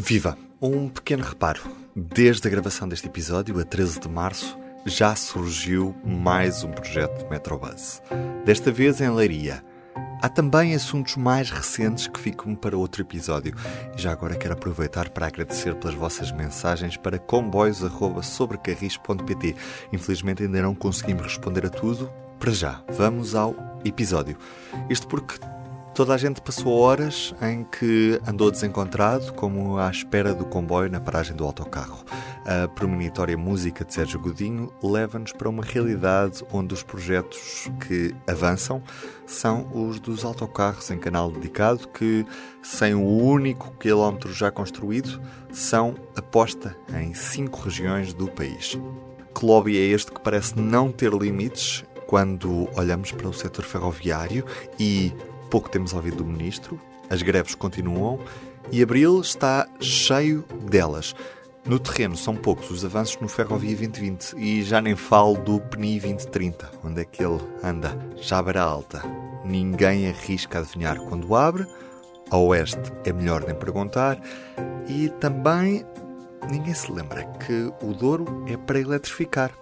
Viva! Um pequeno reparo. Desde a gravação deste episódio, a 13 de março, já surgiu mais um projeto de Metrobus. Desta vez em Leiria. Há também assuntos mais recentes que ficam para outro episódio. E já agora quero aproveitar para agradecer pelas vossas mensagens para comboios.sobrecarris.pt. Infelizmente ainda não conseguimos responder a tudo. Para já, vamos ao episódio. Isto porque Toda a gente passou horas em que andou desencontrado, como à espera do comboio na paragem do autocarro. A premonitória música de Sérgio Godinho leva-nos para uma realidade onde os projetos que avançam são os dos autocarros em canal dedicado, que, sem o único quilómetro já construído, são aposta em cinco regiões do país. Que lobby é este que parece não ter limites quando olhamos para o setor ferroviário e pouco temos ouvido do ministro, as greves continuam e abril está cheio delas. No terreno são poucos os avanços no Ferrovia 2020 e já nem falo do PNI 2030, onde é que ele anda. Jábara Alta. Ninguém arrisca adivinhar quando abre. A oeste é melhor nem perguntar. E também ninguém se lembra que o Douro é para eletrificar.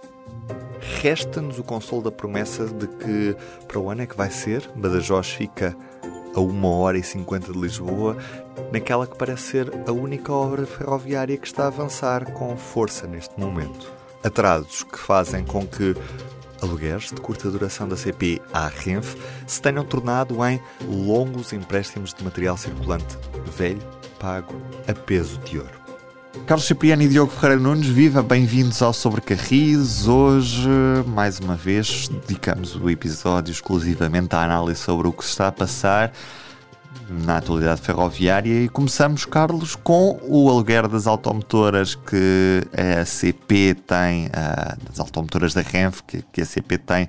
Resta-nos o consolo da promessa de que para o ano é que vai ser. Badajoz fica a 1 hora e 50 de Lisboa, naquela que parece ser a única obra ferroviária que está a avançar com força neste momento. Atrasos que fazem com que alugueres de curta duração da CP à Renfe se tenham tornado em longos empréstimos de material circulante velho pago a peso de ouro. Carlos Cipriano e Diogo Ferreira Nunes, viva, bem-vindos ao Sobrecarris. Hoje, mais uma vez, dedicamos o episódio exclusivamente à análise sobre o que se está a passar na atualidade ferroviária e começamos, Carlos, com o aluguer das automotoras que a CP tem, das automotoras da Renfe, que, a CP tem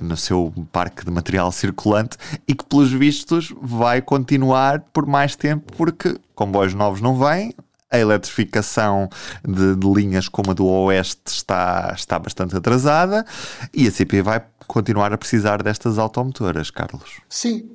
no seu parque de material circulante e que, pelos vistos, vai continuar por mais tempo porque comboios novos não vêm, a eletrificação de, de, linhas como a do Oeste está, está bastante atrasada e a CP vai continuar a precisar destas automotoras, Carlos. Sim,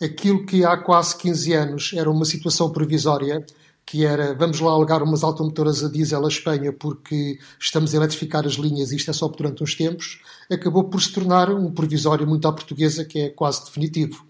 eh, aquilo que há quase 15 anos era uma situação provisória, que era vamos lá alugar umas automotoras a diesel à Espanha porque estamos a eletrificar as linhas e isto é só durante uns tempos, acabou por se tornar um provisório muito à portuguesa que é quase definitivo.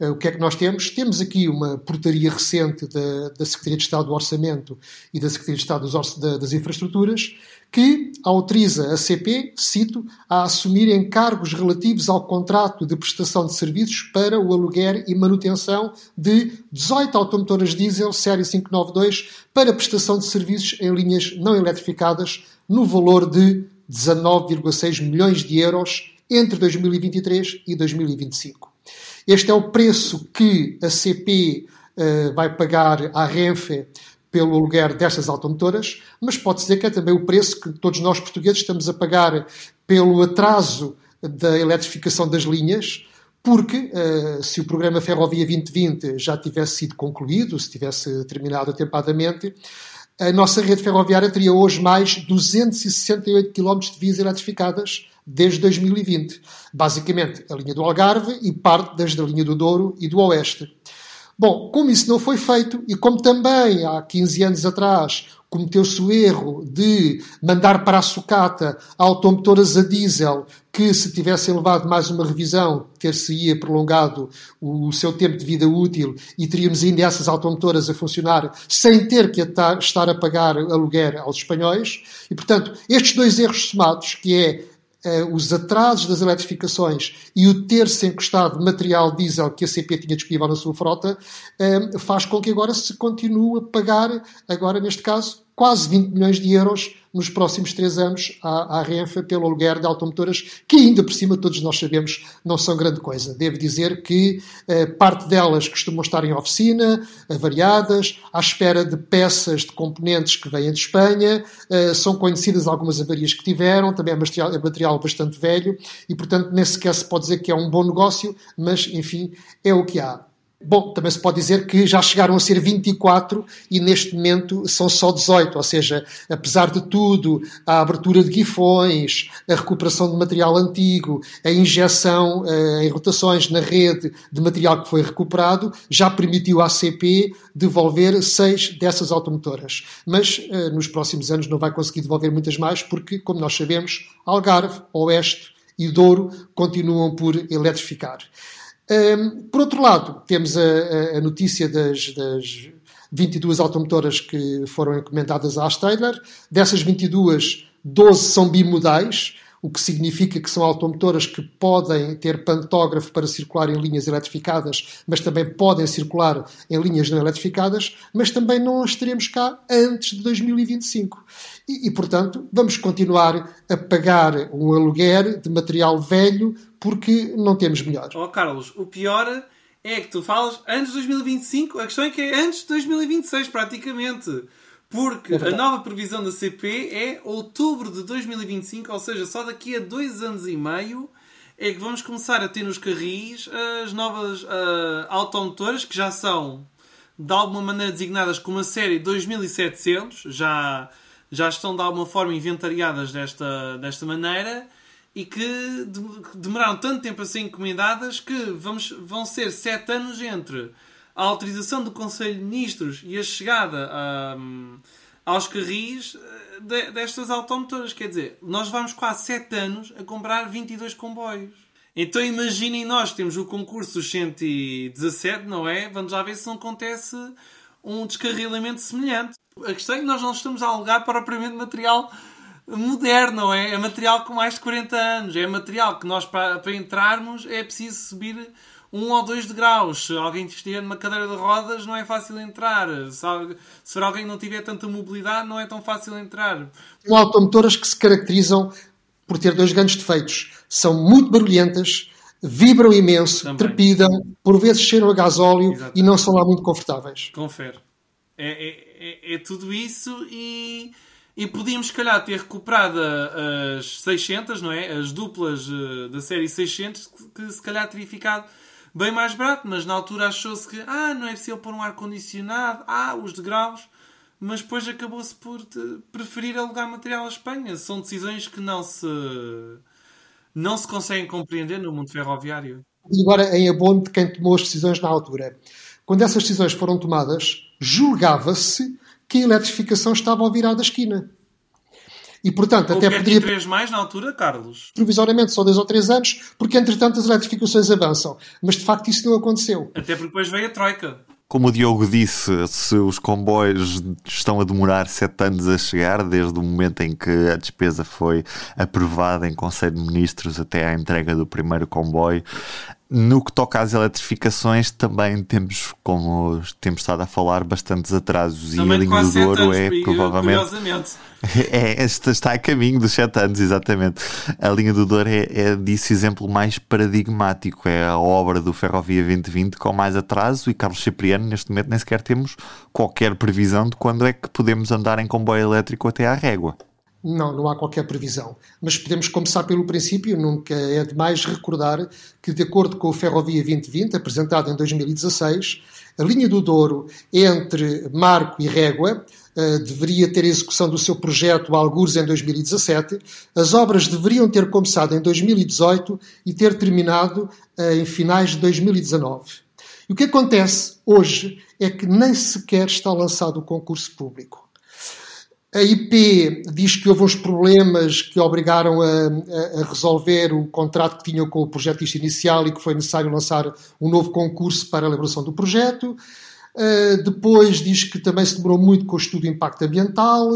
Eh, o que é que nós temos? Temos aqui uma portaria recente da, da Secretaria de Estado do Orçamento e da Secretaria de Estado dos, das Infraestruturas que autoriza a CP, cito, a assumir encargos relativos ao contrato de prestação de serviços para o aluguer e manutenção de 18 automotoras diesel série 592 para prestação de serviços em linhas não eletrificadas no valor de 19,6 milhões de euros entre 2023 e 2025. Este é o preço que a CP uh, eh, vai pagar à Renfe pelo aluguer destas automotoras, mas pode dizer que é também o preço que todos nós portugueses estamos a pagar pelo atraso da eletrificação das linhas, porque uh, se o programa Ferrovia 2020 já tivesse sido concluído, se tivesse terminado atempadamente, a nossa rede ferroviária teria hoje mais 268 km de vias eletrificadas desde 2020. Basicamente, a linha do Algarve e parte das da linha do Douro e do Oeste. Bom, como isso não foi feito e como também há 15 anos atrás cometeu-se o erro de mandar para a sucata automotoras a diesel que, se tivessem levado mais uma revisão, ter-se-ia prolongado o seu tempo de vida útil e teríamos ainda essas automotoras a funcionar sem ter que estar a pagar aluguer aos espanhóis. E, portanto, estes dois erros somados, que é os atrasos das eletrificações e o ter-se encostado material diesel que a CP tinha disponível na sua frota, uh, faz com que agora se continue a pagar, agora neste caso, quase 20 milhões de euros nos próximos três anos à, à Renfe pelo aluguer de automotoras, que ainda por cima todos nós sabemos não são grande coisa. Devo dizer que eh, parte delas costumam estar em oficina, avariadas, à espera de peças de componentes que vêm de Espanha, eh, são conhecidas algumas avarias que tiveram, também é material, é material bastante velho e, portanto, nem sequer se pode dizer que é um bom negócio, mas, enfim, é o que há. Bom, também se pode dizer que já chegaram a ser 24 e neste momento são só 18, ou seja, apesar de tudo, a abertura de guifões, a recuperação de material antigo, a injeção eh, em rotações na rede de material que foi recuperado, já permitiu à CP devolver seis dessas automotoras. Mas eh, nos próximos anos não vai conseguir devolver muitas mais porque, como nós sabemos, Algarve, Oeste e Douro continuam por eletrificar. Um, por outro lado, temos a, a notícia das, das 22 automotoras que foram encomendadas à Steyler. Dessas 22, 12 são bimodais, o que significa que são automotoras que podem ter pantógrafo para circular em linhas eletrificadas, mas também podem circular em linhas não eletrificadas, mas também não as teremos cá antes de 2025. E, e portanto, vamos continuar a pagar um aluguer de material velho porque não temos melhor. Oh, Carlos, o pior é que tu falas antes de 2025, a questão é que é antes de 2026, praticamente. Porque é a nova previsão da CP é outubro de 2025, ou seja, só daqui a dois anos e meio é que vamos começar a ter nos carris as novas uh, automotoras que já são de alguma maneira designadas como a série 2700, já, já estão de alguma forma inventariadas desta, desta maneira e que demoraram tanto tempo a ser encomendadas que vamos, vão ser sete anos entre a autorização do Conselho de Ministros e a chegada um, aos carris eh, de, destas automotoras. Quer dizer, nós vamos quase 7 anos a comprar 22 comboios. Então imaginem nós, temos o concurso dos 117, não é? Vamos lá ver se não acontece um descarrilamento semelhante. A questão é que nós não estamos a alugar propriamente material moderno, não é? É material com mais de 40 anos. É material que nós, para, para entrarmos, é preciso subir um ou dois degraus. Se alguém estiver numa cadeira de rodas, não é fácil entrar. Se, alguém não tiver tanta mobilidade, não é tão fácil entrar. São automotoras que se caracterizam por ter dois grandes defeitos. São muito barulhentas, vibram imenso, Também. trepidam, por vezes cheiram a gasóleo Exatamente. e não são lá muito confortáveis. Confere. É, é, é, é tudo isso e e podíamos, se calhar, ter recuperado as 600, não é? As duplas eh, da série 600, que se calhar teria ficado bem mais barato, mas na altura achou-se que ah, não é possível pôr um ar-condicionado, ah, os degraus, mas depois acabou-se por preferir alugar material à Espanha. São decisões que não se, não se conseguem compreender no mundo ferroviário. E agora, em abono de quem tomou as decisões na altura. Quando essas decisões foram tomadas, julgava-se que a eletrificação estava ao virar da esquina. E, portanto, até poderia. três mais na altura, Carlos? Provisoriamente, só dois ou três anos, porque entretanto as eletrificações avançam. Mas de facto isso não aconteceu. Até porque depois veio a Troika. Como o Diogo disse, se os comboios estão a demorar sete anos a chegar, desde o momento em que a despesa foi aprovada em Conselho de Ministros até à entrega do primeiro comboio, no que toca às eletrificações, também temos, como temos estado a falar, bastantes atrasos. Também e a linha do Douro é provavelmente. É, esta está a caminho dos 7 anos, exatamente. A linha do Douro é, é disso exemplo mais paradigmático. É a obra do Ferrovia 2020 com mais atraso e Carlos Cipriano, neste momento, nem sequer temos qualquer previsão de quando é que podemos andar em comboio elétrico até à régua. Não, não há qualquer previsão. Mas podemos começar pelo princípio, nunca é demais recordar que, de acordo com o Ferrovia 2020, apresentado em 2016, a linha do Douro entre Marco e Régua uh, deveria ter execução do seu projeto algures em 2017. As obras deveriam ter começado em 2018 e ter terminado uh, em finais de 2019. E o que acontece hoje é que nem sequer está lançado o concurso público. A IP diz que houve uns problemas que obrigaram a, a, resolver o contrato que tinham com o projetista inicial e que foi necessário lançar um novo concurso para a elaboração do projeto. Uh, depois diz que também se demorou muito com o estudo de impacto ambiental.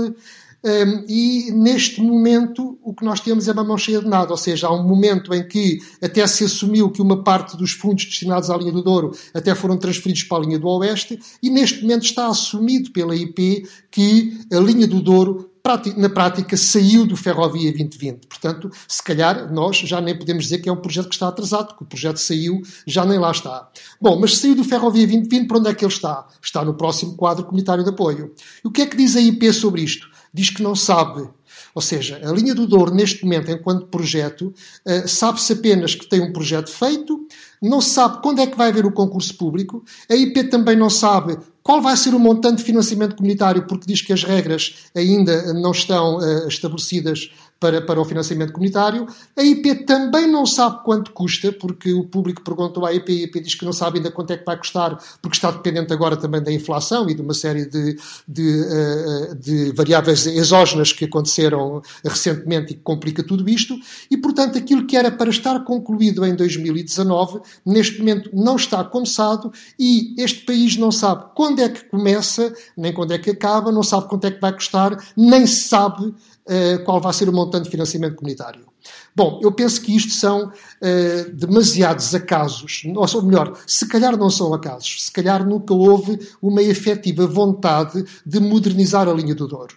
Um, e neste momento o que nós temos é uma mão cheia de nada, ou seja, há um momento em que até se assumiu que uma parte dos fundos destinados à linha do Douro até foram transferidos para a linha do Oeste, e neste momento está assumido pela IP que a linha do Douro na prática saiu do Ferrovia 2020. Portanto, se calhar nós já nem podemos dizer que é um projeto que está atrasado, porque o projeto saiu, já nem lá está. Bom, mas saiu do Ferrovia 2020, para onde é que ele está? Está no próximo quadro comunitário de apoio. E o que é que diz a IP sobre isto? Diz que não sabe. Ou seja, a linha do Douro, neste momento, enquanto projeto, uh, sabe-se apenas que tem um projeto feito, não sabe quando é que vai haver o concurso público, a IP também não sabe qual vai ser o montante de financiamento comunitário, porque diz que as regras ainda não estão uh, estabelecidas para, para o financiamento comunitário. A IP também não sabe quanto custa, porque o público perguntou à IP e a IP diz que não sabe ainda quanto é que vai custar, porque está dependente agora também da inflação e de uma série de, de, uh, de variáveis exógenas que aconteceram recentemente e que complica tudo isto. E, portanto, aquilo que era para estar concluído em 2019, neste momento não está começado e este país não sabe quando é que começa, nem quando é que acaba, não sabe quanto é que vai custar, nem sabe uh, qual vai ser o montante de financiamento comunitário. Bom, eu penso que isto são uh, demasiados acasos, ou melhor, se calhar não são acasos, se calhar nunca houve uma efetiva vontade de modernizar a linha do Douro.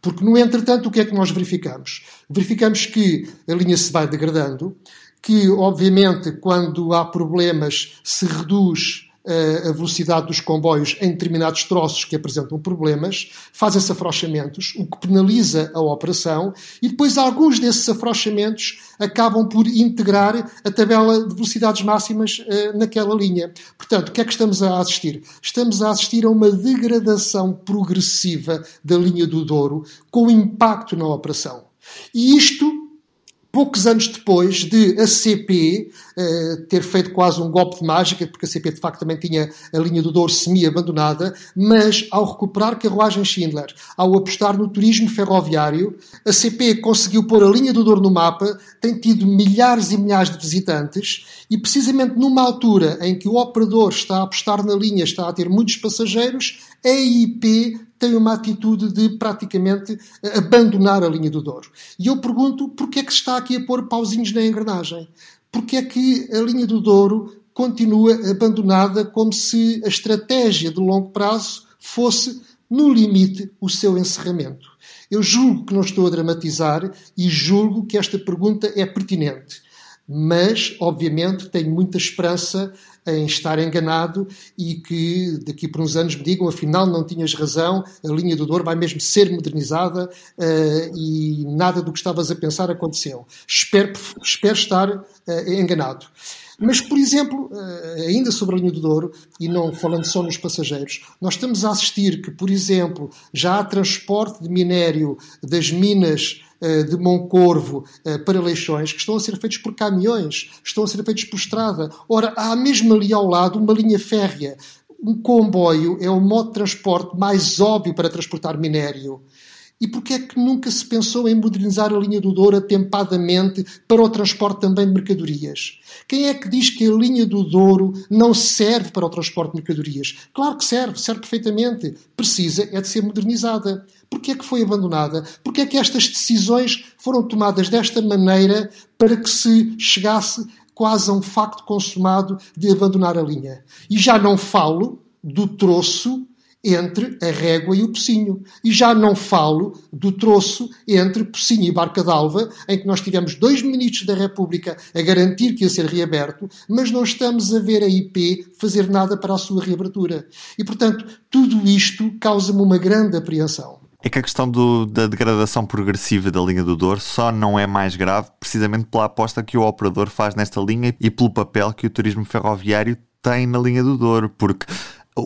Porque, no entretanto, o que é que nós verificamos? Verificamos que a linha se vai degradando, que, obviamente, quando há problemas, se reduz a velocidade dos comboios em determinados troços que apresentam problemas, fazem-se afrouxamentos, o que penaliza a operação, e depois alguns desses afrouxamentos acabam por integrar a tabela de velocidades máximas uh, naquela linha. Portanto, o que é que estamos a assistir? Estamos a assistir a uma degradação progressiva da linha do Douro, com impacto na operação. E isto poucos anos depois de a CP uh, eh, ter feito quase um golpe de mágica, porque a CP de facto também tinha a linha do Douro semi-abandonada, mas ao recuperar carruagem Schindler, ao apostar no turismo ferroviário, a CP conseguiu pôr a linha do Douro no mapa, tem tido milhares e milhares de visitantes e precisamente numa altura em que o operador está a apostar na linha, está a ter muitos passageiros, a IP tem uma atitude de praticamente abandonar a linha do Douro. E eu pergunto porquê é que se está aqui a pôr pauzinhos na engrenagem? Porquê é que a linha do Douro continua abandonada como se a estratégia de longo prazo fosse, no limite, o seu encerramento? Eu julgo que não estou a dramatizar e julgo que esta pergunta é pertinente. Mas, obviamente, tenho muita esperança em estar enganado e que daqui por uns anos me digam afinal não tinhas razão, a linha do Douro vai mesmo ser modernizada uh, e nada do que estavas a pensar aconteceu. Espero, espero estar uh, enganado. Mas, por exemplo, eh, ainda sobre a linha do Douro, e não falando só nos passageiros, nós estamos a assistir que, por exemplo, já há transporte de minério das minas de Moncorvo eh, para Leixões que estão a ser feitos por caminhões, estão a ser feitos por estrada. Ora, há mesmo ali ao lado uma linha férrea. Um comboio é o modo de transporte mais óbvio para transportar minério. E porquê é que nunca se pensou em modernizar a linha do Douro atempadamente para o transporte também de mercadorias? Quem é que diz que a linha do Douro não serve para o transporte de mercadorias? Claro que serve, serve perfeitamente. Precisa é de ser modernizada. Porquê é que foi abandonada? Porquê é que estas decisões foram tomadas desta maneira para que se chegasse quase a um facto consumado de abandonar a linha? E já não falo do troço entre a régua e o pocinho. E já não falo do troço entre Pocinho e Barca d'Alva, em que nós tivemos dois ministros da República a garantir que ia ser reaberto, mas não estamos a ver a IP fazer nada para a sua reabertura. E, portanto, tudo isto causa-me uma grande apreensão. É que a questão do, da degradação progressiva da linha do Douro só não é mais grave precisamente pela aposta que o operador faz nesta linha e pelo papel que o turismo ferroviário tem na linha do Douro, porque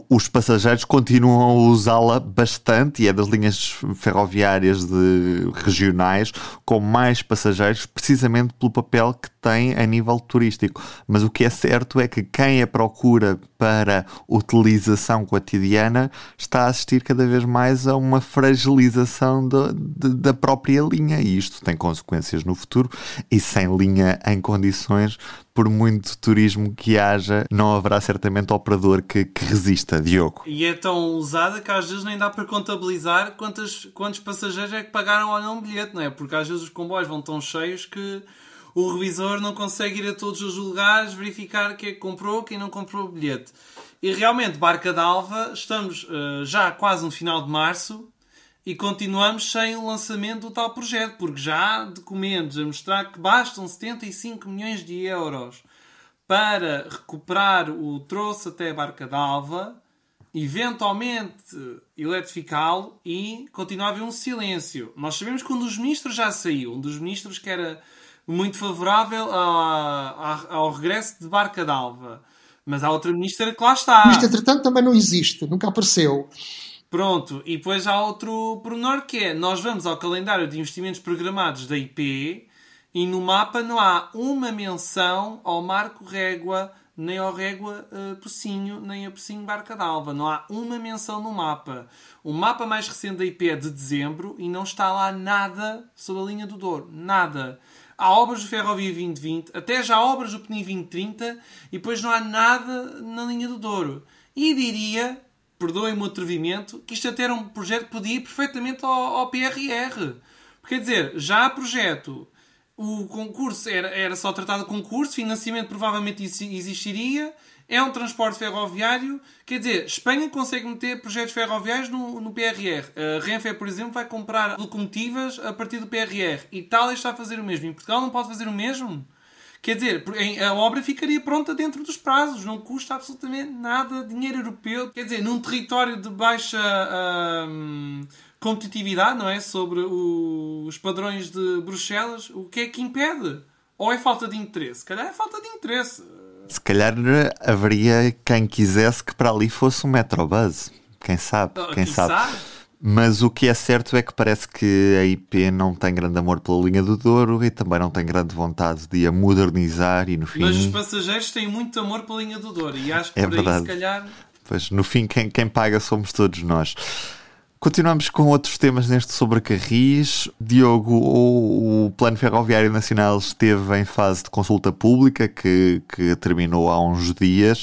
os passageiros continuam a usá-la bastante e é das linhas ferroviárias de, regionais com mais passageiros, precisamente pelo papel que tem a nível turístico. Mas o que é certo é que quem a procura para utilização cotidiana está a assistir cada vez mais a uma fragilização do, de, da própria linha e isto tem consequências no futuro e sem linha em condições por muito turismo que haja, não haverá certamente operador que, que resista, Diogo. E é tão usada que às vezes nem dá para contabilizar quantos, quantos passageiros é que pagaram ou não o bilhete, não é? Porque às vezes os comboios vão tão cheios que o revisor não consegue ir a todos os lugares verificar quem é comprou, quem não comprou o bilhete. E realmente, Barca d'Alva, estamos uh, já quase no final de março e continuamos sem o lançamento do tal projeto, porque já há documentos a mostrar que bastam 75 milhões de euros para recuperar o troço até Barca d'Alva eventualmente eletrificá-lo e continuar a haver um silêncio. Nós sabemos que um dos ministros já saiu, um dos ministros que era muito favorável ao regresso de Barca d'Alva. Mas há outra ministra que lá está. Isto, entretanto, também não existe, nunca apareceu. Pronto, e depois há outro pormenor que é: nós vamos ao calendário de investimentos programados da IP e no mapa não há uma menção ao Marco Régua, nem ao Régua uh, Pocinho, nem a Pocinho Barca d'Alva. Não há uma menção no mapa. O mapa mais recente da IP é de dezembro e não está lá nada sobre a linha do Douro. Nada. Há obras do Ferrovia 2020, até já há obras do PNI 2030 e depois não há nada na linha do Douro. E diria, perdoem-me o atrevimento, que isto até era um projeto que podia ir perfeitamente ao, ao PRR. Quer dizer, já há projeto o concurso era, era só tratado de concurso, financiamento provavelmente existiria, é um transporte ferroviário. Quer dizer, Espanha consegue meter projetos ferroviários no, no PRR. A Renfe, por exemplo, vai comprar locomotivas a partir do PRR. Itália está a fazer o mesmo. Em Portugal não pode fazer o mesmo? Quer dizer, a obra ficaria pronta dentro dos prazos, não custa absolutamente nada dinheiro europeu. Quer dizer, num território de baixa. Hum, competitividade, não é? Sobre o, os padrões de Bruxelas, o que é que impede? Ou é falta de interesse? Se calhar é falta de interesse. Se calhar haveria quem quisesse que para ali fosse um Metrobus. Quem sabe? Ah, quem, sabe? sabe? Mas o que é certo é que parece que a IP não tem grande amor pela linha do Douro e também não tem grande vontade de a modernizar e no fim... Mas os passageiros têm muito amor pela linha do Douro e acho que é por verdade. aí se calhar... Pois no fim quem, quem paga somos todos nós. Continuamos com outros temas neste sobre Carris. Diogo, o, o, Plano Ferroviário Nacional esteve em fase de consulta pública que, que terminou há uns dias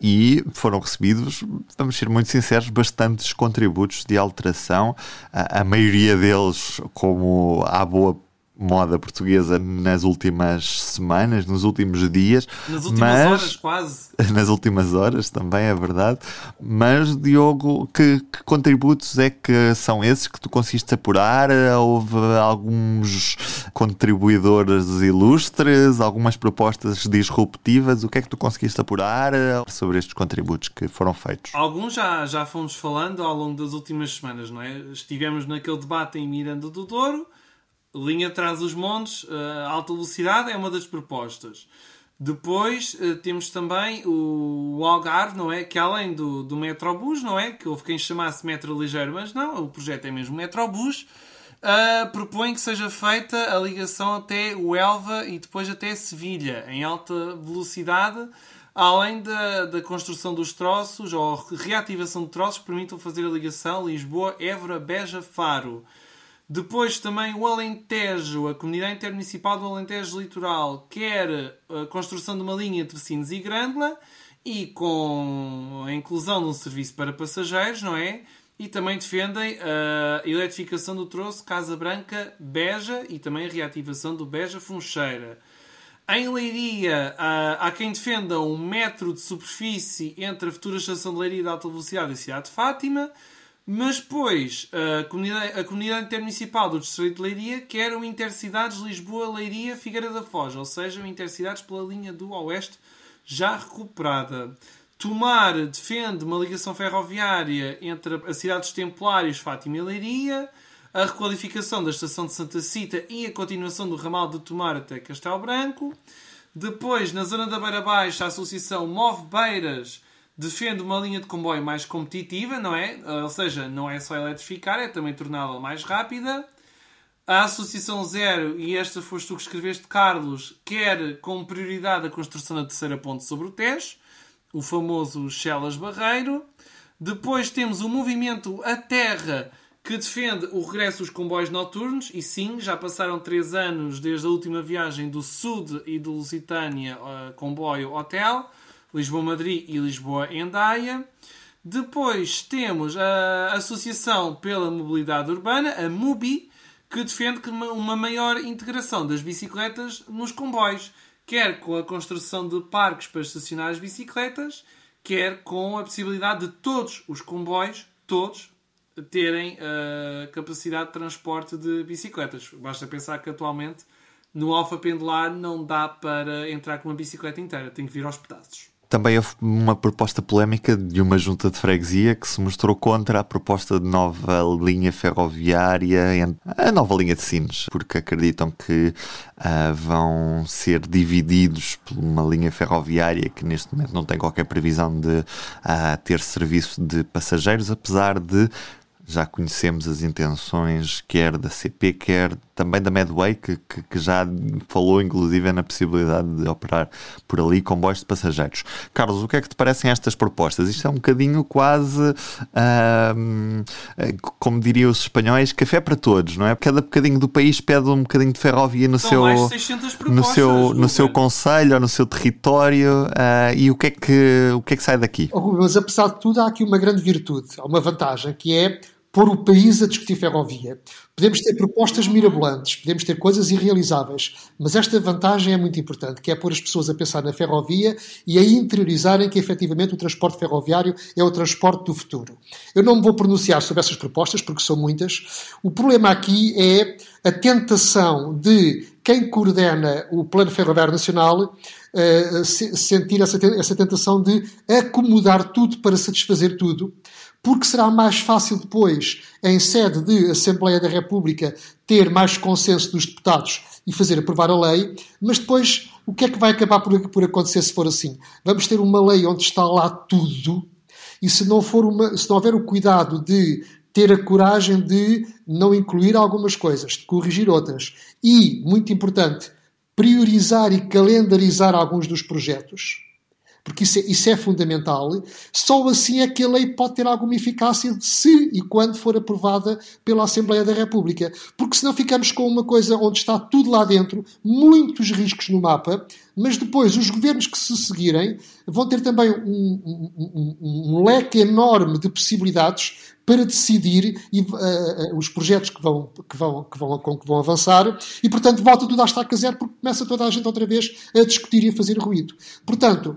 e foram recebidos, vamos ser muito sinceros, bastantes contributos de alteração. A, a maioria deles, como à boa moda portuguesa nas últimas semanas, nos últimos dias. Nas últimas mas, horas, quase. Nas últimas horas, também é verdade. Mas, Diogo, que, que, contributos é que são esses que tu conseguiste apurar? Houve alguns contribuidores ilustres, algumas propostas disruptivas. O que é que tu conseguiste apurar sobre estes contributos que foram feitos? Alguns já, já fomos falando ao longo das últimas semanas, não é? Estivemos naquele debate em Miranda do Douro linha atrás dos montes, uh, alta velocidade é uma das propostas. Depois uh, temos também o, Algarve, não é? Que além do, do Metrobus, não é? Que houve quem chamasse Metro Ligeiro, mas não, o projeto é mesmo Metrobus. Uh, propõe que seja feita a ligação até o Elva e depois até Sevilha, em alta velocidade, além da, da construção dos troços ou reativação de troços permitam fazer a ligação Lisboa, Évora, Beja, Faro. Depois também o Alentejo, a Comunidade Intermunicipal do Alentejo Litoral, quer a construção de uma linha entre Sines e Grândola e com a inclusão de um serviço para passageiros, não é? E também defendem a eletrificação do troço Casa Branca Beja e também a reativação do Beja Funcheira. Em Leiria, há quem defenda um metro de superfície entre a futura estação de Leiria de alta velocidade e a cidade de Fátima. Mas depois, a comunidade, a comunidade intermunicipal do Distrito de Leiria quer o Intercidades Lisboa-Leiria-Figueira da Foz, ou seja, o Intercidades pela linha do Oeste já recuperada. Tomar defende uma ligação ferroviária entre a cidade dos Templários, Fátima e Leiria, a requalificação da estação de Santa Cita e a continuação do ramal de Tomar até Castelo Branco. Depois, na zona da Beira Baixa, a associação Move Beiras defende uma linha de comboio mais competitiva, não é? Ou seja, não é só eletrificar, é também torná-la mais rápida. A Associação Zero, e esta foste tu que escreveste, Carlos, quer como prioridade a construção da terceira ponte sobre o Tejo, o famoso Chelas Barreiro. Depois temos o movimento A Terra, que defende o regresso dos comboios noturnos, e sim, já passaram três anos desde a última viagem do Sud e do Lusitânia uh, comboio hotel. Lisboa-Madrid e Lisboa-Endaia. Depois temos a Associação pela Mobilidade Urbana, a MUBI, que defende uma maior integração das bicicletas nos comboios, quer com a construção de parques para estacionar as bicicletas, quer com a possibilidade de todos os comboios, todos, terem a capacidade de transporte de bicicletas. Basta pensar que atualmente no Alfa Pendular não dá para entrar com uma bicicleta inteira, tem que vir aos pedaços. Também houve uma proposta polémica de uma junta de freguesia que se mostrou contra a proposta de nova linha ferroviária, a nova linha de Sines, porque acreditam que uh, vão ser divididos por uma linha ferroviária que neste momento não tem qualquer previsão de uh, ter serviço de passageiros, apesar de já conhecemos as intenções quer da CP, quer também da Medway, que, que, que, já falou inclusive na possibilidade de operar por ali comboios de passageiros. Carlos, o que é que te parecem estas propostas? Isto é um bocadinho quase, uh, como diriam os espanhóis, café para todos, não é? Cada bocadinho do país pede um bocadinho de ferrovia no seu no seu no seu conselho ou no seu território uh, e o que é que o que é que sai daqui? Mas apesar de tudo há aqui uma grande virtude, há uma vantagem que é pôr o país a discutir ferrovia. Podemos ter propostas mirabolantes, podemos ter coisas irrealizáveis, mas esta vantagem é muito importante, que é pôr as pessoas a pensar na ferrovia e a interiorizarem que efetivamente o transporte ferroviário é o transporte do futuro. Eu não me vou pronunciar sobre essas propostas, porque são muitas. O problema aqui é a tentação de quem coordena o Plano Ferroviário Nacional uh, sentir essa, essa tentação de acomodar tudo para satisfazer tudo porque será mais fácil depois, em sede de Assembleia da República, ter mais consenso dos deputados e fazer aprovar a lei, mas depois o que é que vai acabar por, por acontecer se for assim? Vamos ter uma lei onde está lá tudo, e se não, for uma, se não houver o cuidado de ter a coragem de não incluir algumas coisas, de corrigir outras, e, muito importante, priorizar e calendarizar alguns dos projetos, porque isso é, isso é fundamental. Só assim é que a lei pode ter alguma eficácia se e quando for aprovada pela Assembleia da República. Porque senão ficamos com uma coisa onde está tudo lá dentro, muitos riscos no mapa, mas depois os governos que se seguirem vão ter também um, um, um, um leque enorme de possibilidades para decidir e, uh, uh, os projetos que vão, que, vão, que, vão, que vão avançar e, portanto, volta tudo à estaca zero porque começa toda a gente outra vez a discutir e a fazer ruído. Portanto,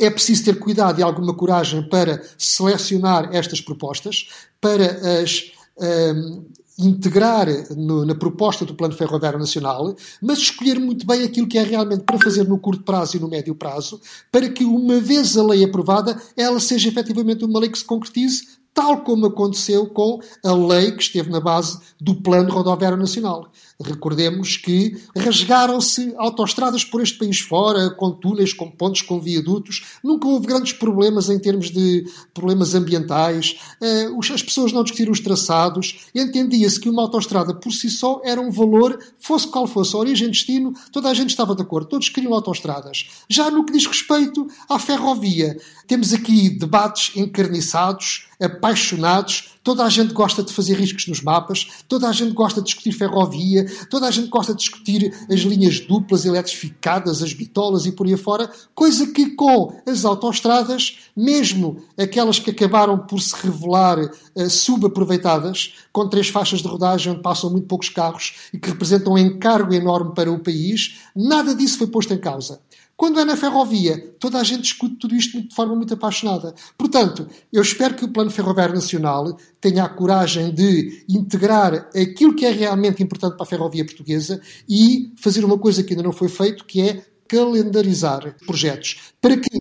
é preciso ter cuidado e alguma coragem para selecionar estas propostas, para as um, integrar no, na proposta do Plano Ferroviário Nacional, mas escolher muito bem aquilo que é realmente para fazer no curto prazo e no médio prazo, para que, uma vez a lei aprovada, ela seja efetivamente uma lei que se concretize tal como aconteceu com a lei que esteve na base do Plano Rodoviário Nacional. Recordemos que rasgaram-se autoestradas por este país fora, com túneis, com pontes, com viadutos. Nunca houve grandes problemas em termos de problemas ambientais. Eh, as pessoas não discutiram os traçados. Entendia-se que uma autoestrada por si só era um valor, fosse qual fosse a origem e destino, toda a gente estava de acordo. Todos queriam autoestradas. Já no que diz respeito à ferrovia, temos aqui debates encarniçados, apaixonados. Toda a gente gosta de fazer riscos nos mapas, toda a gente gosta de discutir ferrovia, toda a gente gosta de discutir as linhas duplas eletrificadas, as bitolas e por aí fora, coisa que com as autoestradas, mesmo aquelas que acabaram por se revelar uh, subaproveitadas, com três faixas de rodagem onde passam muito poucos carros e que representam um encargo enorme para o país, nada disso foi posto em causa. Quando é na ferrovia, toda a gente discute tudo isto de forma muito apaixonada. Portanto, eu espero que o Plano Ferroviário Nacional tenha a coragem de integrar aquilo que é realmente importante para a ferrovia portuguesa e fazer uma coisa que ainda não foi feito, que é calendarizar projetos, para que,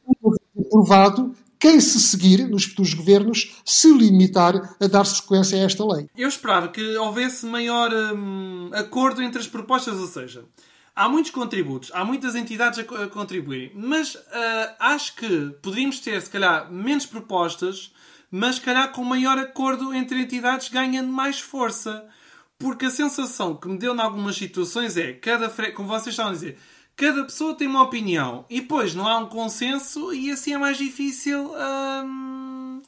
aprovado, quem se seguir nos futuros governos se limitar a dar sequência a esta lei. Eu esperava que houvesse maior hum, acordo entre as propostas, ou seja, há muitos contributos, há muitas entidades a, contribuírem, mas uh, acho que poderíamos ter, se calhar, menos propostas, mas, se calhar, com maior acordo entre entidades, ganhando mais força. Porque a sensação que me deu em algumas situações é, cada como vocês estavam a dizer, cada pessoa tem uma opinião e depois não há um consenso e assim é mais difícil hum,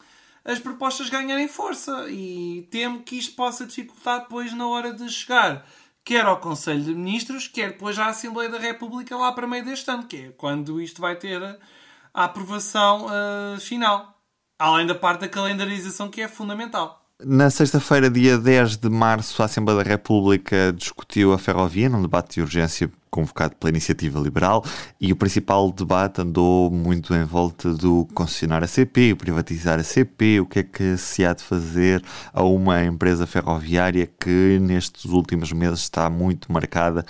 as propostas ganharem força. E temo que isto possa dificultar depois na hora de chegar quer ao Conselho de Ministros, quer depois à Assembleia da República lá para meio deste ano, que é quando isto vai ter a aprovação uh, final. Além da parte da calendarização que é fundamental. Na sexta-feira, dia 10 de março, a Assembleia da República discutiu a ferrovia num debate de urgência convocado pela Iniciativa Liberal e o principal debate andou muito em volta do concessionar a CP, privatizar a CP, o que é que se há de fazer a uma empresa ferroviária que nestes últimos meses está muito marcada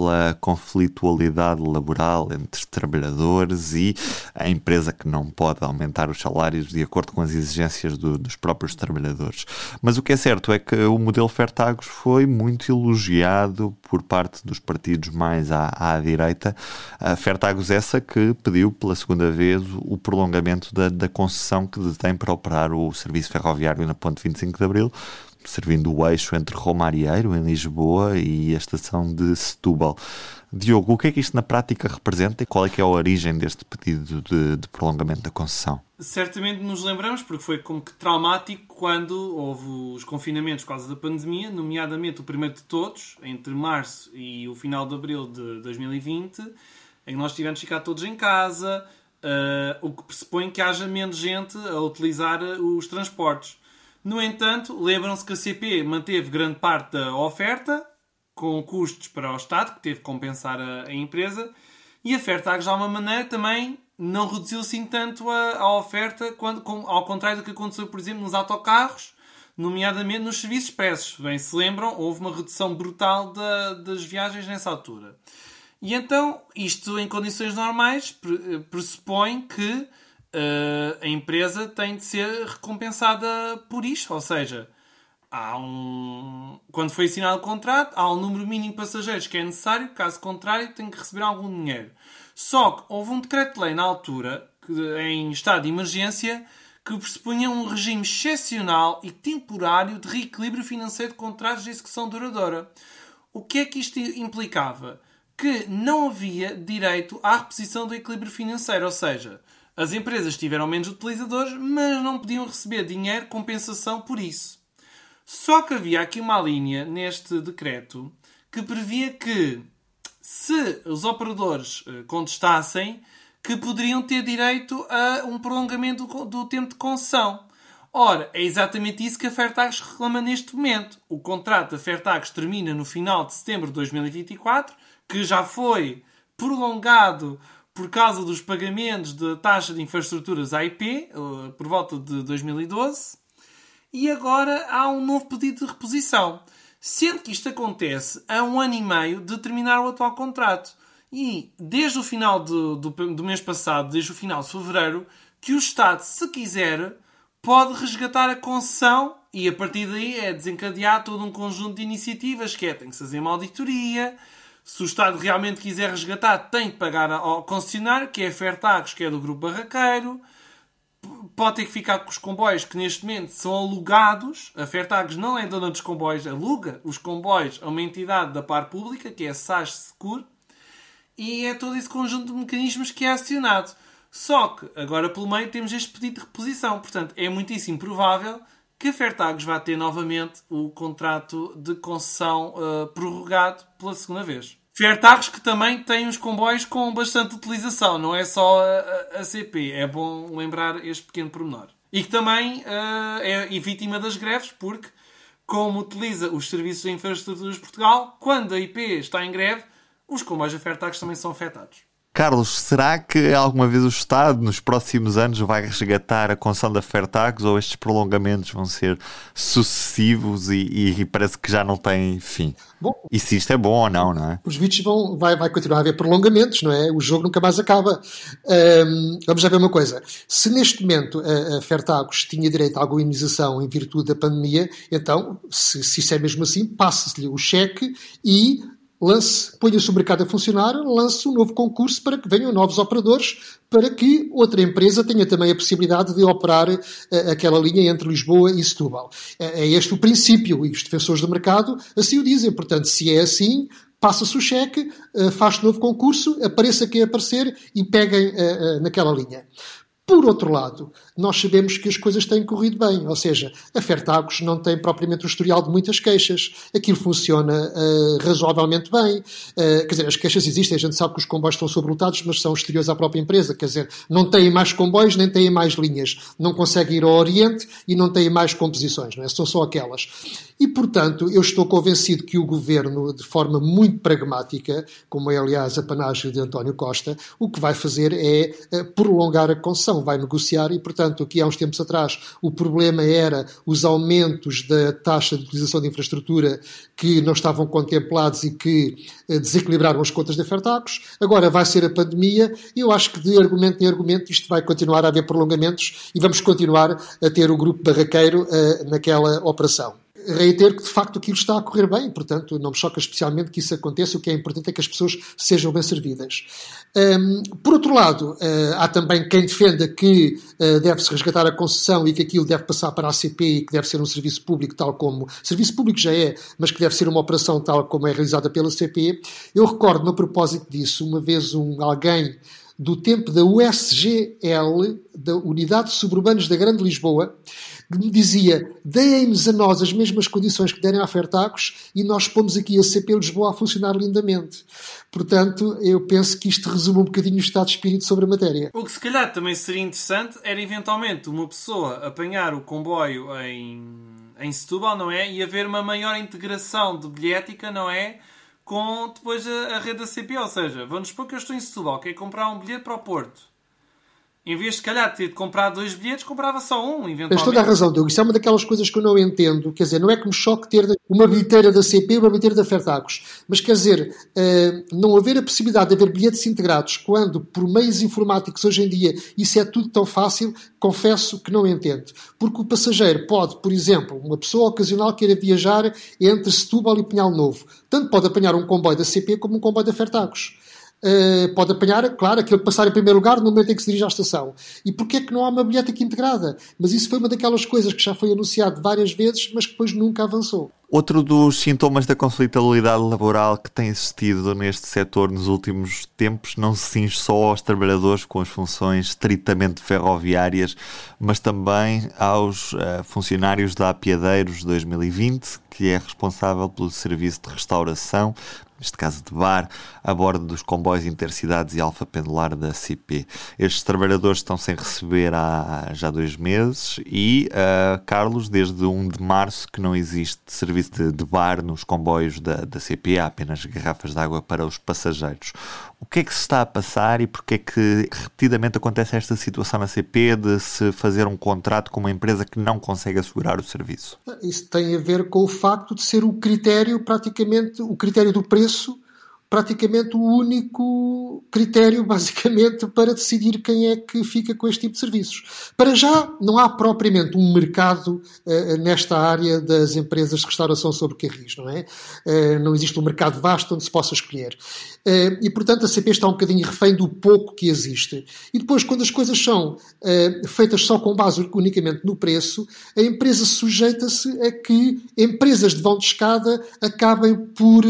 pela conflitualidade laboral entre trabalhadores e a empresa que não pode aumentar os salários de acordo com as exigências do, dos próprios trabalhadores. Mas o que é certo é que o modelo Fertagos foi muito elogiado por parte dos partidos mais à, à direita. A Fertagos essa que pediu pela segunda vez o prolongamento da, da concessão que detém para operar o serviço ferroviário na Ponte 25 de Abril, servindo o eixo entre Romarieiro, em Lisboa, e a estação de Setúbal. Diogo, o que é que isto na prática representa e qual é que é a origem deste pedido de, de prolongamento da concessão? Certamente nos lembramos, porque foi como que traumático quando houve os confinamentos por causa da pandemia, nomeadamente o primeiro de todos, entre março e o final de abril de 2020, em que nós tivemos de ficar todos em casa, uh, o que pressupõe que haja menos gente a utilizar os transportes. No entanto, lembram-se que a CP manteve grande parte da oferta, com custos para o Estado, que teve que compensar a, a empresa, e a Fertagos, de alguma maneira, também não reduziu assim tanto a, a oferta, quando, com, ao contrário do que aconteceu, por exemplo, nos autocarros, nomeadamente nos serviços expressos. Bem, se lembram, houve uma redução brutal da, das viagens nessa altura. E então, isto em condições normais pressupõe que a empresa tem de ser recompensada por isto. Ou seja, há um. Quando foi assinado o contrato, há um número mínimo de passageiros que é necessário, caso contrário, tem que receber algum dinheiro. Só que houve um decreto-lei na altura, que, em estado de emergência, que pressupunha um regime excepcional e temporário de reequilíbrio financeiro de contratos de execução duradoura. O que é que isto implicava? Que não havia direito à reposição do equilíbrio financeiro, ou seja, as empresas tiveram menos utilizadores, mas não podiam receber dinheiro compensação por isso. Só que havia aqui uma linha neste decreto que previa que, se os operadores eh, contestassem, que poderiam ter direito a um prolongamento do tempo de concessão. Ora, é exatamente isso que a Fertax reclama neste momento. O contrato da Fertax termina no final de setembro de 2024, que já foi prolongado por causa dos pagamentos da taxa de infraestruturas AIP, eh, por volta de 2012, e agora há um novo pedido de reposição. Sendo que isto acontece há um ano e meio de terminar o atual contrato. E desde o final do, do, do mês passado, desde o final de fevereiro, que o Estado, se quiser, pode resgatar a concessão e a partir daí é desencadear todo um conjunto de iniciativas que é, tem que fazer uma auditoria, se o Estado realmente quiser resgatar, tem que pagar ao concessionário, que é a Fertagos, que é do Grupo Barraqueiro. Pode ter que ficar com os comboios que neste momento são alugados. A Fertagos não é dona dos comboios, aluga os comboios a uma entidade da par pública, que é a SAS Secur. E é todo esse conjunto de mecanismos que é acionado. Só que agora pelo meio temos este pedido de reposição. Portanto, é muitíssimo provável que a Fertagos vai ter novamente o contrato de concessão uh, prorrogado pela segunda vez. Fertagos que também tem os comboios com bastante utilização, não é só a, a, a CP. É bom lembrar este pequeno pormenor. E que também uh, é vítima das greves, porque, como utiliza os serviços de infraestruturas de Portugal, quando a IP está em greve, os comboios da Fertagos também são afetados. Carlos, será que alguma vez o Estado, nos próximos anos, vai resgatar a concessão da Fertagos ou estes prolongamentos vão ser sucessivos e, e, parece que já não tem fim? Bom, e se isto é bom ou não, não é? Os vídeos vão, vai, vai continuar a haver prolongamentos, não é? O jogo nunca mais acaba. Um, vamos já ver uma coisa. Se neste momento a, a Fertagos tinha direito a alguma em virtude da pandemia, então, se, se isso é mesmo assim, passa-se-lhe o cheque e lance, ponha-se o mercado a funcionar, lance um novo concurso para que venham novos operadores, para que outra empresa tenha também a possibilidade de operar uh, aquela linha entre Lisboa e Setúbal. É, é este o princípio e os defensores do mercado assim o dizem. Portanto, se é assim, passa-se o cheque, uh, faz novo concurso, apareça quem aparecer e peguem uh, naquela linha. Por outro lado, nós sabemos que as coisas têm corrido bem, ou seja, a Fertagos não tem propriamente um historial de muitas queixas. Aquilo funciona uh, razoavelmente bem. Uh, quer dizer, as queixas existem, a gente sabe que os comboios estão sobrelotados, mas são exteriores à própria empresa. Quer dizer, não têm mais comboios, nem têm mais linhas. Não conseguem ir ao Oriente e não têm mais composições, não é? São só aquelas. E, portanto, eu estou convencido que o governo, de forma muito pragmática, como é aliás a panagem de António Costa, o que vai fazer é uh, prolongar a concessão Federação vai negociar e, portanto, aqui há uns tempos atrás o problema era os aumentos da taxa de utilização de infraestrutura que não estavam contemplados e que eh, desequilibraram as contas da Fertacos. Agora vai ser a pandemia e eu acho que de argumento em argumento isto vai continuar a haver prolongamentos e vamos continuar a ter o grupo barraqueiro uh, naquela operação reitero que de facto aquilo está a correr bem, portanto não me choca especialmente que isso aconteça, o que é importante é que as pessoas sejam bem servidas. Um, por outro lado, uh, há também quem defenda que uh, deve-se resgatar a concessão e que aquilo deve passar para a ACP e que deve ser um serviço público tal como... Serviço público já é, mas que deve ser uma operação tal como é realizada pela CP. Eu recordo, no propósito disso, uma vez um alguém do tempo da USGL, da Unidade de Suburbanos da Grande Lisboa, que me dizia: deem-nos a nós as mesmas condições que derem a Fertacos e nós pomos aqui a CP Lisboa a funcionar lindamente. Portanto, eu penso que isto resume um bocadinho o estado de espírito sobre a matéria. O que se calhar também seria interessante era eventualmente uma pessoa apanhar o comboio em, em Setúbal, não é? E haver uma maior integração de bilhética, não é? Com depois a, a rede da CP, ou seja, vamos supor que eu estou em Setúbal, quero comprar um bilhete para o Porto em vez de, calhar, ter de comprar dois bilhetes, comprava só um, eventualmente. Tens toda a razão, Diogo. Isso é uma daquelas coisas que eu não entendo. Quer dizer, não é que me choque ter uma bilheteira da CP e uma bilheteira da Fertagos. Mas, quer dizer, uh, não haver a possibilidade de haver bilhetes integrados quando, por meios informáticos hoje em dia, isso é tudo tão fácil, confesso que não entendo. Porque o passageiro pode, por exemplo, uma pessoa ocasional queira viajar entre Setúbal e Pinhal Novo. Tanto pode apanhar um comboio da CP como um comboio da Fertagos. Uh, pode apanhar, claro, aquele que passar em primeiro lugar no momento em que se dirige à estação. E porquê é que não há uma bilhética integrada? Mas isso foi uma daquelas coisas que já foi anunciado várias vezes, mas que depois nunca avançou. Outro dos sintomas da conflitualidade laboral que tem existido neste setor nos últimos tempos não se cinge só aos trabalhadores com as funções estritamente ferroviárias, mas também aos uh, funcionários da Apiadeiros 2020, que é responsável pelo serviço de restauração, neste caso de bar, a bordo dos comboios intercidades e alfa pendular da CP. Estes trabalhadores estão sem receber há já dois meses e, uh, Carlos, desde 1 de março que não existe serviço de, de bar nos comboios da, da CP, há apenas garrafas de água para os passageiros. O que é que se está a passar e porquê é que repetidamente acontece esta situação na CP de se fazer um contrato com uma empresa que não consegue assegurar o serviço? Isso tem a ver com o facto de ser o critério, praticamente, o critério do preço praticamente o único critério, basicamente, para decidir quem é que fica com este tipo de serviços. Para já, não há propriamente um mercado uh, nesta área das empresas de restauração sobre carris, não é? Uh, não existe um mercado vasto onde se possa escolher. Uh, e, portanto, a CP está um bocadinho refém do pouco que existe. E depois, quando as coisas são feitas só com base unicamente no preço, a empresa sujeita-se a que empresas de vão de escada acabem por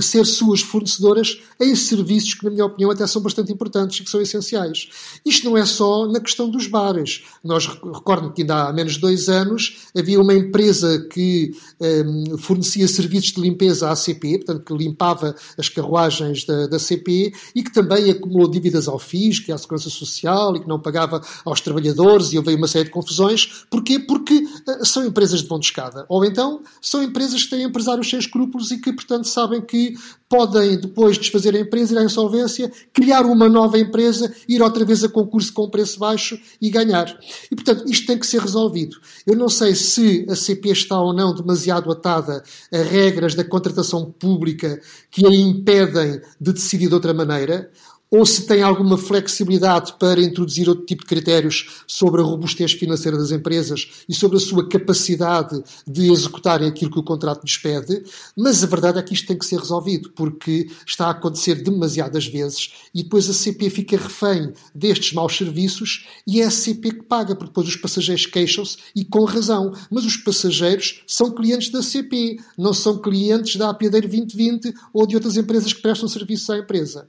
ser suas fornecedoras em serviços que, na minha opinião, até são bastante importantes e que são essenciais. Isto não é só na questão dos bares. Nós recordo que ainda há menos de dois anos havia uma empresa que um, fornecia serviços de limpeza à CP, portanto, que limpava as carruagens da, da CP e que também acumulou dívidas ao FIS, que é a Segurança Social, e que não pagava aos trabalhadores, e houve uma série de confusões. Porquê? Porque uh, são empresas de bom de escada. Ou então são empresas que têm empresários sem escrúpulos e que, portanto, sabem que podem depois desfazer a empresa, ir à insolvência, criar uma nova empresa, ir outra vez a concurso com preço baixo e ganhar. E, portanto, isto tem que ser resolvido. Eu não sei se a CP está ou não demasiado atada a regras da contratação pública que a impedem de decidir de outra maneira, ou se tem alguma flexibilidade para introduzir outro tipo de critérios sobre a robustez financeira das empresas e sobre a sua capacidade de executarem aquilo que o contrato lhes pede, mas a verdade é que isto tem que ser resolvido, porque está a acontecer demasiadas vezes e depois a CP fica refém destes maus serviços e é a CP que paga, porque depois os passageiros queixam-se e com razão, mas os passageiros são clientes da CP, não são clientes da Apiadeiro 2020 ou de outras empresas que prestam serviço à empresa.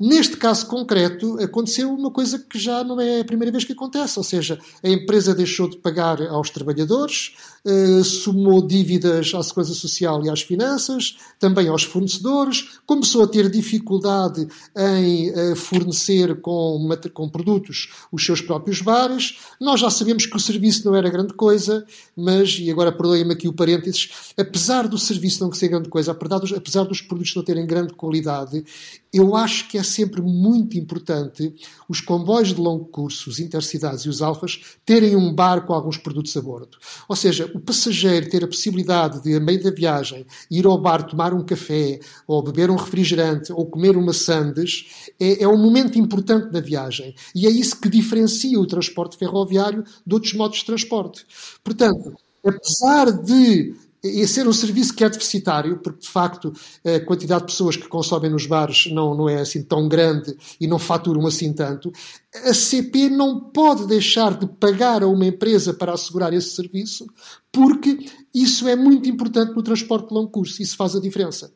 Neste caso concreto, aconteceu uma coisa que já não é a primeira vez que acontece, ou seja, a empresa deixou de pagar aos trabalhadores, eh, somou dívidas à Segurança Social e às finanças, também aos fornecedores, começou a ter dificuldade em eh, fornecer com, com produtos os seus próprios bares. Nós já sabemos que o serviço não era grande coisa, mas, e agora perdoem-me aqui o parênteses, apesar do serviço não ser grande coisa, apesar dos, apesar dos produtos não terem grande qualidade, eu acho que é sempre muito importante os comboios de longo curso, os intercidades e os alfas, terem um bar com alguns produtos a bordo. Ou seja, o passageiro ter a possibilidade de, a meio da viagem, ir ao bar tomar um café, ou beber um refrigerante, ou comer uma sandes, é, é um momento importante da viagem. E é isso que diferencia o transporte ferroviário de outros modos de transporte. Portanto, apesar de e ser um serviço que é deficitário, porque de facto a quantidade de pessoas que consomem nos bares não, não é assim tão grande e não faturam assim tanto, a CP não pode deixar de pagar a uma empresa para assegurar esse serviço, porque isso é muito importante no transporte de longo curso, isso faz a diferença.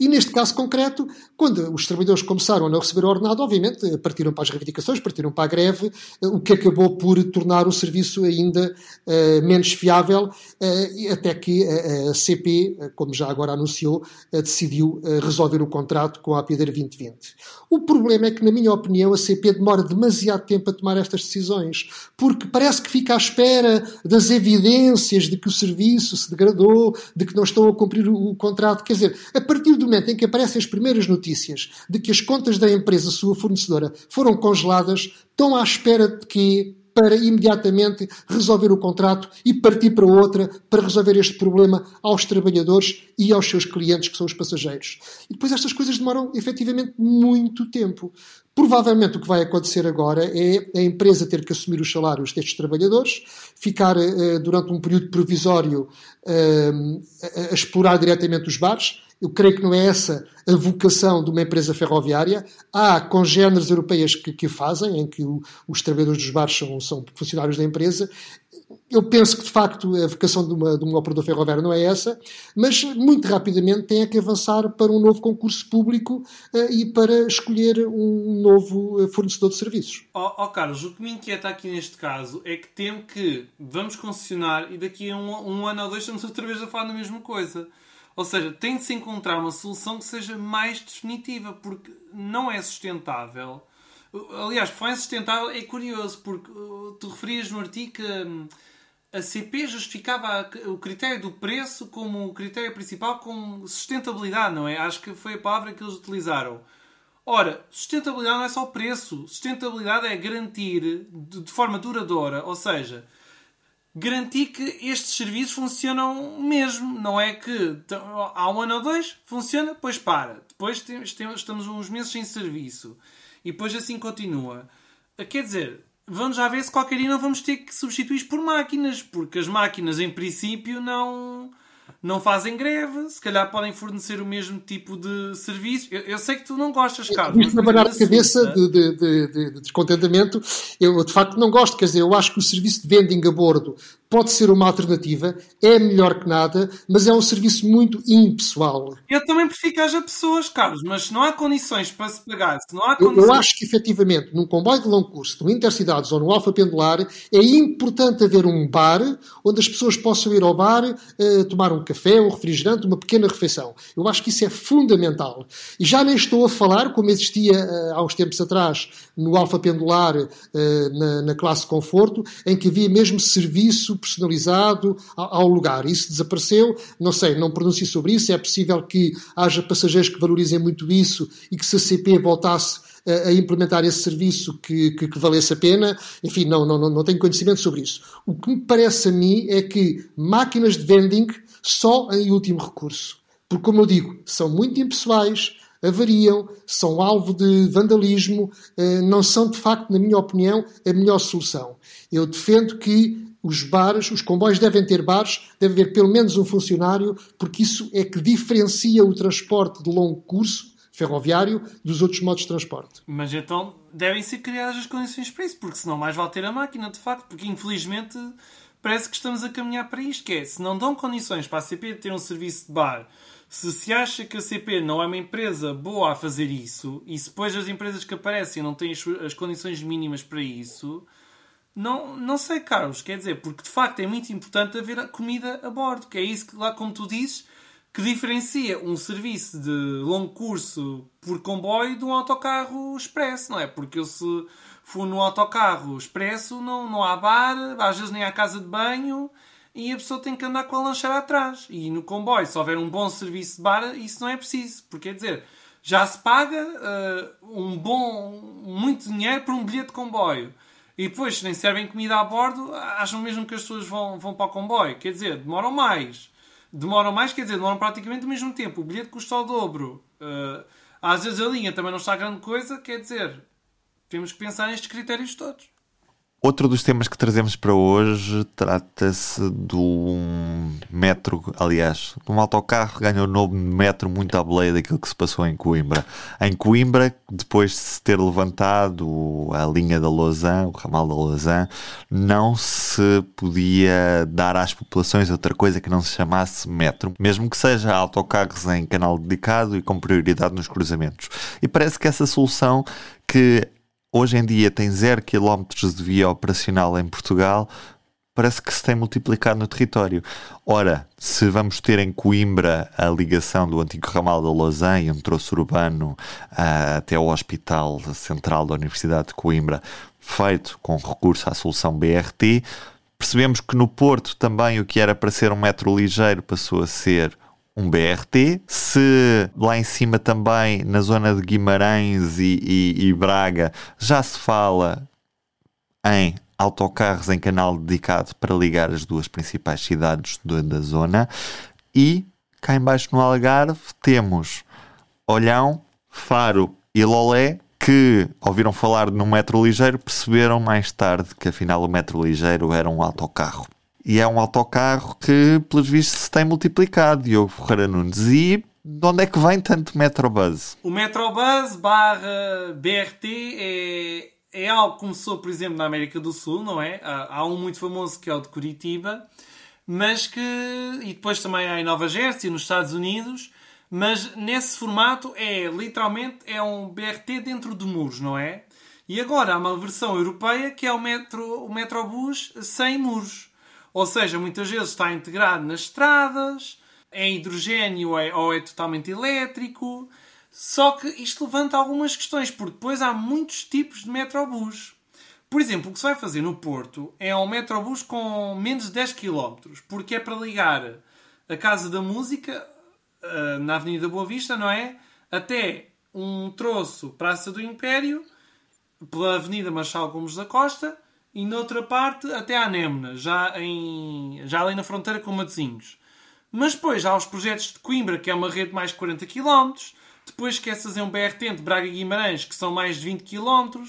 E neste caso concreto, quando os trabalhadores começaram a não receber o ordenado, obviamente partiram para as reivindicações, partiram para a greve, eh, o que acabou por tornar o serviço ainda uh, menos fiável, uh, até que a, a, CP, como já agora anunciou, uh, decidiu resolver o contrato com a APDER 2020. O problema é que, na minha opinião, a CP demora demasiado tempo a tomar estas decisões, porque parece que fica à espera das evidências de que o serviço se degradou, de que não estão a cumprir o, o contrato. Quer dizer, a partir do momento em que aparecem as primeiras notícias de que as contas da empresa, sua fornecedora, foram congeladas, estão à espera de que para imediatamente resolver o contrato e partir para outra para resolver este problema aos trabalhadores e aos seus clientes, que são os passageiros. E depois estas coisas demoram efetivamente muito tempo. Provavelmente o que vai acontecer agora é a empresa ter que assumir os salários destes trabalhadores, ficar uh, durante um período provisório uh, a, a explorar diretamente os bares, eu creio que não é essa a vocação de uma empresa ferroviária. Há congêneres europeias que, que fazem, em que o, os trabalhadores dos bares são, são, funcionários da empresa. Eu penso que, de facto, a vocação de, uma, de um operador ferroviário não é essa, mas muito rapidamente tem que avançar para um novo concurso público uh, e para escolher um novo eh, fornecedor de serviços. Ó oh, oh, Carlos, o que me inquieta aqui neste caso é que temo que vamos concessionar e daqui a um, um ano ou dois estamos outra vez a falar da mesma coisa. Ou seja, tem de se encontrar uma solução que seja mais definitiva, porque não é sustentável. Aliás, foi sustentável é curioso, porque tu referias no artigo que hum, a CP justificava o critério do preço como o critério principal com sustentabilidade, não é? Acho que foi a palavra que eles utilizaram. Ora, sustentabilidade não é só preço. Sustentabilidade é garantir de forma duradoura, ou seja, garantir que estes serviços funcionam mesmo. Não é que há um ano ou dois funciona, depois para. Depois estamos uns meses sem serviço. E depois assim continua. Quer dizer, vamos já ver se qualquer dia não vamos ter que substituir por máquinas, porque as máquinas em princípio não não fazem greve, se calhar podem fornecer o mesmo tipo de serviço. Eu, eu sei que tu não gostas, Carlos. Mas trabalhar de cabeça de, de, de, de, descontentamento, eu de facto não gosto. Quer dizer, eu acho que o serviço de vending a bordo pode ser uma alternativa, é melhor que nada, mas é um serviço muito impessoal. Eu também prefiro que haja pessoas, Carlos, mas se não há condições para se pagar, se não há condições... Eu, eu acho que, efetivamente, num comboio de longo curso, no Intercidades ou no Alfa Pendular, é importante haver um bar onde as pessoas possam ir ao bar uh, tomar um café, um refrigerante, uma pequena refeição. Eu acho que isso é fundamental. E já nem estou a falar, como existia uh, há uns tempos atrás, no Alfa Pendular, uh, na, na classe conforto, em que havia mesmo serviço personalizado ao lugar. Isso desapareceu, não sei, não pronuncio sobre isso. É possível que haja passageiros que valorizem muito isso e que se a CP voltasse a implementar esse serviço que, que, que, valesse a pena. Enfim, não, não, não tenho conhecimento sobre isso. O que me parece a mim é que máquinas de vending só em último recurso. Porque, como eu digo, são muito impessoais, avariam, são alvo de vandalismo, eh, não são, de facto, na minha opinião, a melhor solução. Eu defendo que os bares, os comboios devem ter bares, deve haver pelo menos um funcionário, porque isso é que diferencia o transporte de longo curso ferroviário dos outros modos de transporte. Mas então devem ser criadas as condições para isso, porque senão mais vale ter a máquina, de facto, porque infelizmente parece que estamos a caminhar para isto, que é, se não dão condições para a CP ter um serviço de bar, se se acha que a CP não é uma empresa boa a fazer isso, e se depois as empresas que aparecem não têm as condições mínimas para isso, não, não sei, Carlos, quer dizer, porque de facto é muito importante haver comida a bordo, que é isso que lá, como tu dizes, que diferencia um serviço de longo curso por comboio de um autocarro expresso, não é? Porque eu se for no autocarro expresso não, não há bar, às vezes nem há casa de banho e a pessoa tem que andar com a lancheira atrás. E no comboio, se houver um bom serviço de bar, isso não é preciso. Porque quer dizer, já se paga uh, um bom, muito dinheiro por um bilhete de comboio. E depois, se nem servem comida a bordo, acham mesmo que as pessoas vão, vão para o comboio. Quer dizer, demoram mais. Demoram mais, quer dizer, demoram praticamente o mesmo tempo. O bilhete custa o dobro. Uh, às vezes a linha também não está grande coisa, quer dizer, temos que pensar nestes critérios todos. Outro dos temas que trazemos para hoje trata-se de um metro, aliás, um autocarro ganhou o nome de metro muito à boleia daquilo que se passou em Coimbra. Em Coimbra, depois de se ter levantado a linha da Lausanne, o ramal da Lausanne, não se podia dar às populações outra coisa que não se chamasse metro, mesmo que seja autocarros em canal dedicado e com prioridade nos cruzamentos. E parece que essa solução que hoje em dia tem 0 km de via operacional em Portugal, parece que se tem multiplicado no território. Ora, se vamos ter em Coimbra a ligação do antigo ramal da Lausanne um troço urbano uh, até ao Hospital Central da Universidade de Coimbra, feito com recurso à solução BRT, percebemos que no Porto também o que era para ser um metro ligeiro passou a ser um BRT. Se lá em cima também, na zona de Guimarães e, e, e Braga, já se fala em autocarros em canal dedicado para ligar as duas principais cidades da zona. E cá embaixo no Algarve temos Olhão, Faro e Lolé, que ouviram falar no metro ligeiro, perceberam mais tarde que afinal o metro ligeiro era um autocarro. E é um autocarro que, pelos vistos, se tem multiplicado, Diogo Ferreira Nunes. E de onde é que vem tanto Metrobus? O Metrobus barra BRT é, é algo que começou, por exemplo, na América do Sul, não é? Há, um muito famoso que é o de Curitiba, mas que. e depois também há em Nova Jersey, nos Estados Unidos, mas nesse formato é literalmente é um BRT dentro de muros, não é? E agora há uma versão europeia que é o, metro, o Metrobus sem muros. Ou seja, muitas vezes está integrado nas estradas, é hidrogênio ou é totalmente elétrico. Só que isto levanta algumas questões, porque depois há muitos tipos de metrobus. Por exemplo, o que se vai fazer no Porto é um metrobus com menos de 10 km, porque é para ligar a Casa da Música, eh, na Avenida Boa Vista, não é? Até um troço Praça do Império, pela Avenida Marchal Gomes da Costa, e noutra parte até à Némona, já, em, já ali na fronteira com Matosinhos. Mas depois há os projetos de Coimbra, que é uma rede de mais de 40 km. Depois quer fazer um BRT entre Braga e Guimarães, que são mais de 20 km.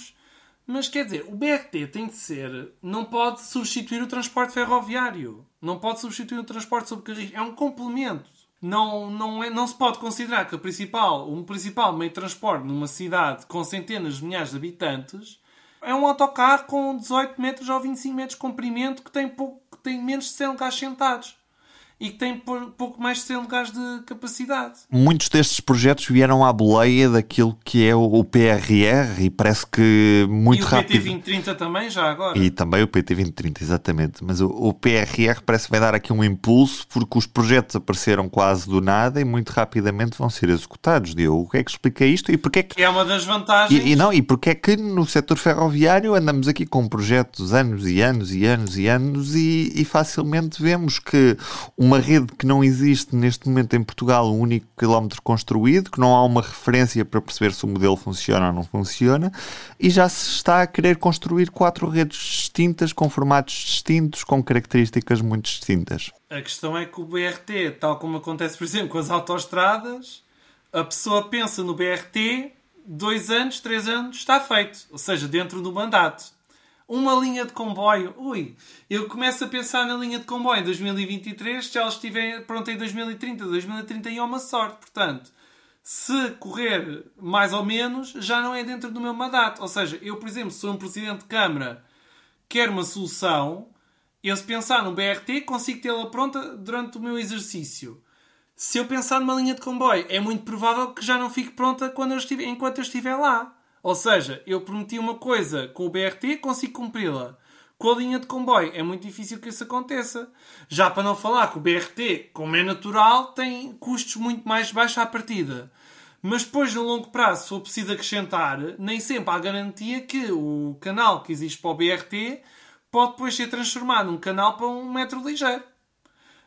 Mas quer dizer, o BRT tem de ser. Não pode substituir o transporte ferroviário. Não pode substituir o transporte sobre carris. É um complemento. Não, não, é, não se pode considerar que o principal, um principal meio de transporte numa cidade com centenas de milhares de habitantes é um autocarro com 18 metros ou 25 metros de comprimento que tem, pouco, que tem menos de 100 lugares sentados e que tem pouco mais de 100 lugares de capacidade. Muitos destes projetos vieram à boleia daquilo que é o PRR e parece que muito rápido... E o PT 2030 também, já agora. E também o PT 2030, exatamente. Mas o, o, PRR parece que vai dar aqui um impulso porque os projetos apareceram quase do nada e muito rapidamente vão ser executados. Diogo, o que é que explica isto e porque é que... É uma das vantagens... E, e não, e porque é que no setor ferroviário andamos aqui com projetos anos e anos e anos e anos e, e facilmente vemos que um uma rede que não existe neste momento em Portugal, um único quilómetro construído, que não há uma referência para perceber se o modelo funciona ou não funciona, e já se está a querer construir quatro redes distintas, com formatos distintos, com características muito distintas. A questão é que o BRT, tal como acontece, por exemplo, com as autoestradas, a pessoa pensa no BRT, dois anos, três anos, está feito. Ou seja, dentro do mandato uma linha de comboio. Ui, eu começo a pensar na linha de comboio em 2023, se ela estiver pronta em 2030. 2031 é uma sorte. Portanto, se correr mais ou menos, já não é dentro do meu mandato. Ou seja, eu, por exemplo, sou um presidente de Câmara, quero uma solução, eu se pensar no BRT, consigo tê-la pronta durante o meu exercício. Se eu pensar numa linha de comboio, é muito provável que já não fique pronta quando eu estiver, enquanto eu estiver lá. Ou seja, eu prometi uma coisa com o BRT, consigo cumpri-la. Com a linha de comboio é muito difícil que isso aconteça. Já para não falar que o BRT, como é natural, tem custos muito mais baixos à partida. Mas depois, no longo prazo, se for preciso acrescentar, nem sempre há garantia que o canal que existe para o BRT pode depois ser transformado num canal para um metro ligeiro.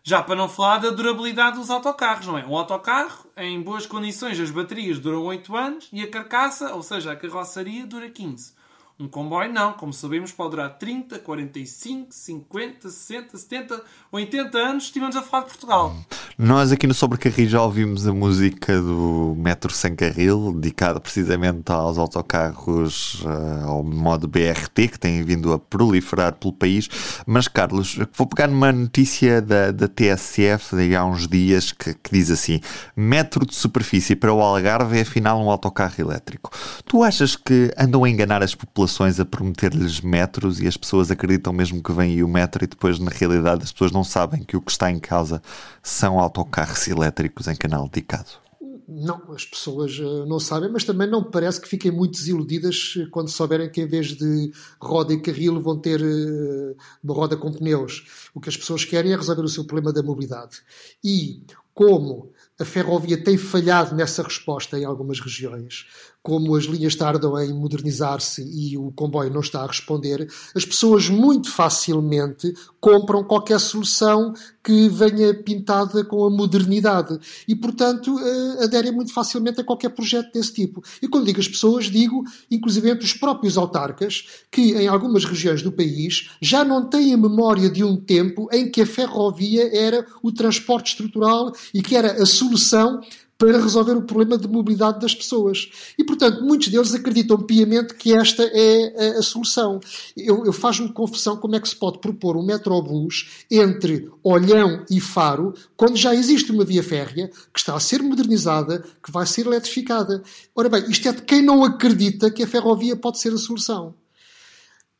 Já para não falar da durabilidade dos autocarros, não é? Um autocarro, em boas condições, as baterias duram 8 anos e a carcaça, ou seja, a carroçaria, dura 15. Um comboio não, como sabemos, pode durar 30, 45, 50, 60, 70, 80 anos, estivemos a falar de Portugal. Nós aqui no Sobrecarril já ouvimos a música do Metro Sem Carril, dedicada precisamente aos autocarros uh, ao modo BRT, que têm vindo a proliferar pelo país. Mas, Carlos, vou pegar numa notícia da, da TSF de há uns dias que, que diz assim: metro de superfície para o Algarve é afinal um autocarro elétrico. Tu achas que andam a enganar as populações? A prometer-lhes metros e as pessoas acreditam mesmo que vem aí o metro e depois, na realidade, as pessoas não sabem que o que está em causa são autocarros elétricos em canal dedicado. Não, as pessoas uh, não sabem, mas também não parece que fiquem muito desiludidas eh, quando souberem que em vez de roda e carril vão ter uh, uma roda com pneus. O que as pessoas querem é resolver o seu problema da mobilidade. E como a ferrovia tem falhado nessa resposta em algumas regiões, como as linhas tardam em modernizar-se e o comboio não está a responder, as pessoas muito facilmente compram qualquer solução que venha pintada com a modernidade e, portanto, eh, aderem muito facilmente a qualquer projeto desse tipo. E quando digo as pessoas, digo inclusive os próprios autarcas, que em algumas regiões do país já não têm a memória de um tempo em que a ferrovia era o transporte estrutural e que era a solução para resolver o problema de mobilidade das pessoas. E, portanto, muitos deles acreditam piamente que esta é a, a solução. Eu, eu faço-me confusão como é que se pode propor um metrobus entre Olhão e Faro, quando já existe uma via férrea que está a ser modernizada, que vai ser eletrificada. Ora bem, isto é de quem não acredita que a ferrovia pode ser a solução.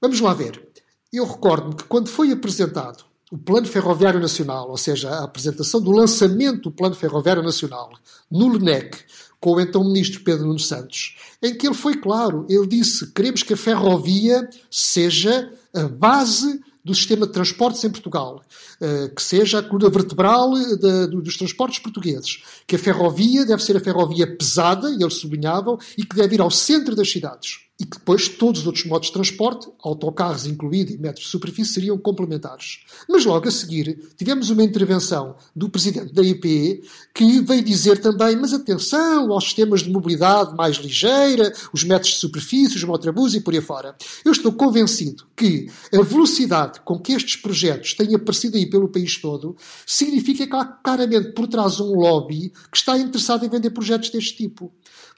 Vamos lá ver. Eu recordo-me que quando foi apresentado o Plano Ferroviário Nacional, ou seja, a apresentação do lançamento do Plano Ferroviário Nacional no LNEC, com o então Ministro Pedro Nuno Santos, em que ele foi claro, ele disse: queremos que a ferrovia seja a base do sistema de transportes em Portugal, eh, que seja a coluna vertebral eh, dos transportes portugueses, que a ferrovia deve ser a ferrovia pesada, e eles sublinhavam, e que deve ir ao centro das cidades e que depois todos os outros modos de transporte, autocarros incluído e metros de superfície, seriam complementares. Mas logo a seguir tivemos uma intervenção do presidente da IPE que veio dizer também, mas atenção aos sistemas de mobilidade mais ligeira, os metros de superfície, os motrabus e por aí fora. Eu estou convencido que a velocidade com que estes projetos têm aparecido aí pelo país todo significa que há claramente por trás um lobby que está interessado em vender projetos deste tipo.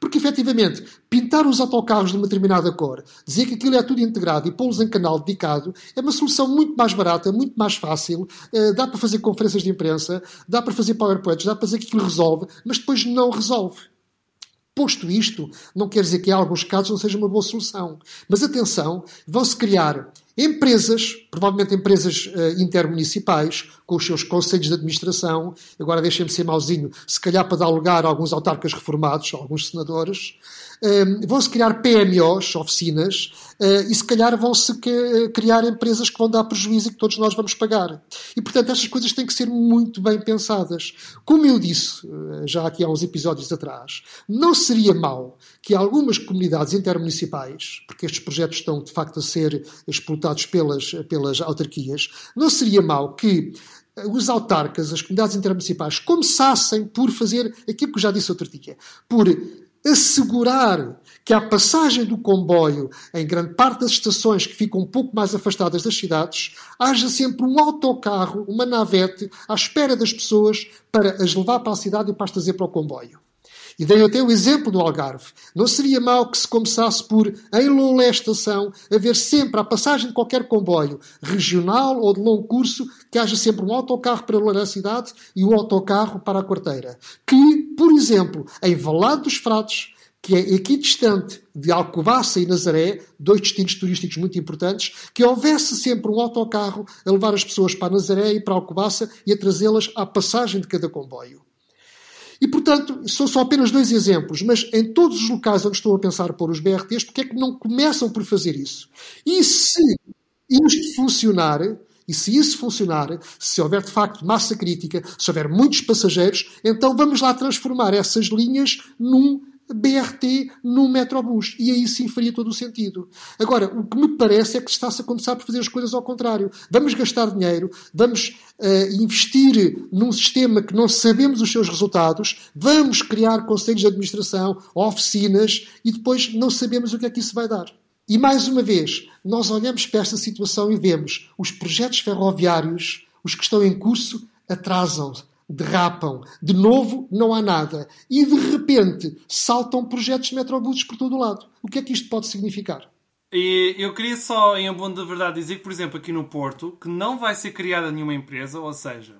Porque, efetivamente, pintar os autocarros de uma determinada cor, dizer que aquilo é tudo integrado e pô-los em canal dedicado, é uma solução muito mais barata, muito mais fácil, eh, dá para fazer conferências de imprensa, dá para fazer PowerPoints, dá para dizer que aquilo resolve, mas depois não resolve. Posto isto, não quer dizer que em alguns casos não seja uma boa solução. Mas atenção, vão-se criar Empresas, provavelmente empresas uh, intermunicipais, com os seus conselhos de administração, agora deixem-me ser mauzinho, se calhar para dar lugar a alguns autarcas reformados, a alguns senadores, vão-se criar PMOs, oficinas, uh, e se calhar vão-se criar empresas que vão dar prejuízo e que todos nós vamos pagar. E, portanto, estas coisas têm que ser muito bem pensadas. Como eu disse, já aqui há uns episódios atrás, não seria mau que algumas comunidades intermunicipais, porque estes projetos estão de facto a ser explotados pelas, pelas autarquias, não seria mau que os autarcas, as comunidades intermunicipais, começassem por fazer aquilo que eu já disse outro dia, por assegurar que a passagem do comboio em grande parte das estações que ficam um pouco mais afastadas das cidades, haja sempre um autocarro, uma navete, à espera das pessoas para as levar para a cidade e para as trazer para o comboio. E dei até o exemplo do Algarve. Não seria mau que se começasse por, em Loulé Estação, haver sempre, à passagem de qualquer comboio, regional ou de longo curso, que haja sempre um autocarro para Loulé cidade e um autocarro para a quarteira. Que, por exemplo, em Valado dos Fratos, que é aqui distante de Alcobaça e Nazaré, dois destinos turísticos muito importantes, que houvesse sempre um autocarro a levar as pessoas para Nazaré e para Alcobaça e a trazê-las à passagem de cada comboio. E, portanto, são só apenas dois exemplos, mas em todos os locais onde estou a pensar pôr os BRTs, porque é que não começam por fazer isso? E se isto funcionar, e se isso funcionar, se houver de facto massa crítica, se houver muitos passageiros, então vamos lá transformar essas linhas num BRT no Metrobus. E aí sim faria todo o sentido. Agora, o que me parece é que está-se a começar por fazer as coisas ao contrário. Vamos gastar dinheiro, vamos uh, investir num sistema que não sabemos os seus resultados, vamos criar conselhos de administração, oficinas e depois não sabemos o que é que isso vai dar. E mais uma vez, nós olhamos para esta situação e vemos os projetos ferroviários, os que estão em curso, atrasam-se derrapam, de novo não há nada. E de repente saltam projetos de metrobuses por todo o lado. O que é que isto pode significar? E eu queria só, em abono da verdade, dizer que, por exemplo, aqui no Porto, que não vai ser criada nenhuma empresa, ou seja,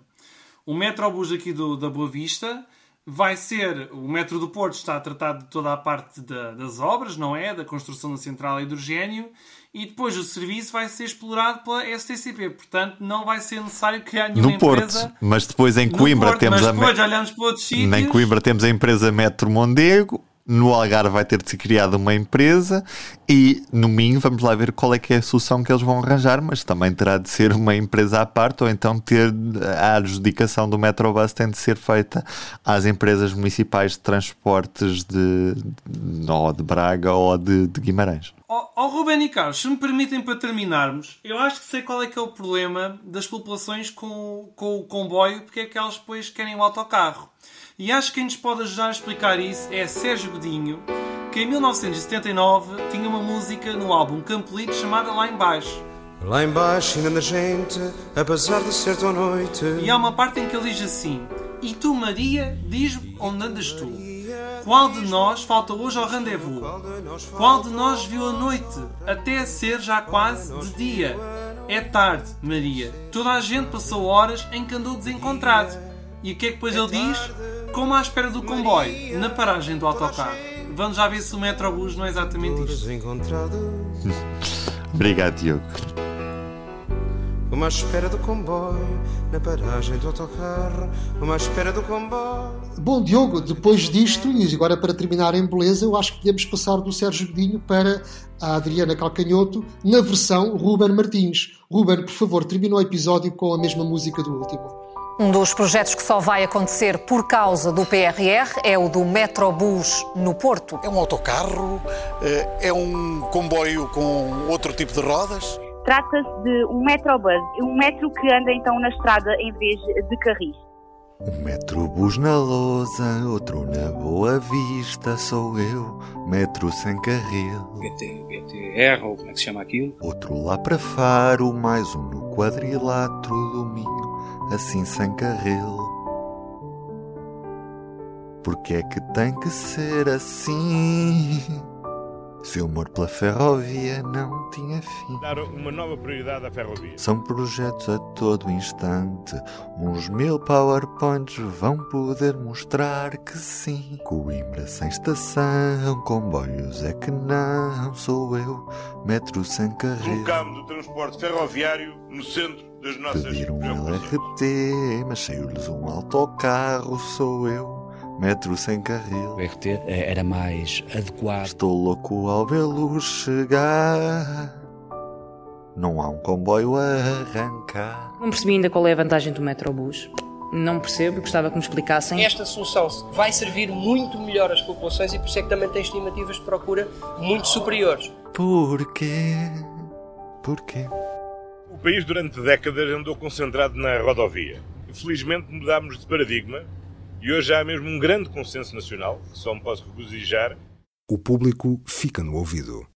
o Metrobus aqui do, da Boa Vista vai ser. O Metro do Porto está a tratar de toda a parte da, das obras, não é? Da construção da central hidrogênio e depois o serviço vai ser explorado pela STCP. Portanto, não vai ser necessário criar nenhuma no Porto, empresa. Mas depois em Coimbra Porto, temos mas a. Depois olhamos para outros sítios. Em Coimbra temos a empresa Metro Mondego. No Algarve vai ter de ser criada uma empresa e no Minho vamos lá ver qual é que é a solução que eles vão arranjar, mas também terá de ser uma empresa à parte ou então ter a adjudicação do Metrobus tem de ser feita às empresas municipais de transportes de, de, ou de Braga ou de, de Guimarães. Ó oh, oh, Ruben e Carlos, se me permitem para terminarmos, eu acho que sei qual é que é o problema das populações com, com o comboio, porque é que elas depois querem o autocarro. E acho que quem nos pode ajudar a explicar isso é Sérgio Godinho, que em 1979 tinha uma música no álbum Campolito chamada Lá Embaixo. Lá embaixo ainda na gente, apesar de ser tão noite. E há uma parte em que ele diz assim: E tu, Maria, diz-me onde andas tu? Qual de nós falta hoje ao rendezvous? Qual de nós viu a noite, até ser já quase de dia? É tarde, Maria. Toda a gente passou horas em que andou desencontrado. E o que é que depois ele diz? como à espera do comboio, na paragem do autocarro. Vamos já ver se o Metrobus não é exatamente isto. Obrigado, Diogo. Uma espera do comboio, na paragem do autocarro, uma espera do comboio. Bom, Diogo, depois disto, e agora para terminar em beleza, eu acho que podemos passar do Sérgio Godinho para a Adriana Calcanhoto, na versão Ruben Martins. Ruben, por favor, termina o episódio com a mesma música do último. Um dos projetos que só vai acontecer por causa do PRR é o do Metrobus no Porto. É um autocarro? Eh, é um comboio com outro tipo de rodas? Trata-se de um Metrobus, um metro que anda então na estrada em vez de carris. Um Metrobus na lousa, outro na Boa Vista, sou eu, metro sem carril. BT, BTR, ou como é que se chama aquilo? Outro lá para Faro, mais um no quadrilátero do Minho assim sem carril. Porque é que tem que ser assim? Se o amor pela ferrovia não tinha fim. Dar uma nova prioridade à ferrovia. São projetos a todo instante. Uns mil PowerPoints vão poder mostrar que sim. Coimbra sem estação, comboios é que não. Sou eu, metro sem carril. Colocamos o transporte ferroviário no centro Pediram um LRT, mas saiu-lhes um autocarro, sou eu. Metro sem carril. O RT eh, era mais adequado. Estou louco ao vê-lo chegar. Não há um comboio a arrancar. Não percebi ainda qual é a vantagem do Metrobus. Não percebo, gostava que me explicassem. Esta solução vai servir muito melhor às populações e por isso é que também tem estimativas de procura muito superiores. Porquê? Porquê? País durante décadas andou concentrado na rodovia. Felizmente mudámos de paradigma e hoje há mesmo um grande consenso nacional, que só me posso regozijar. O público fica no ouvido.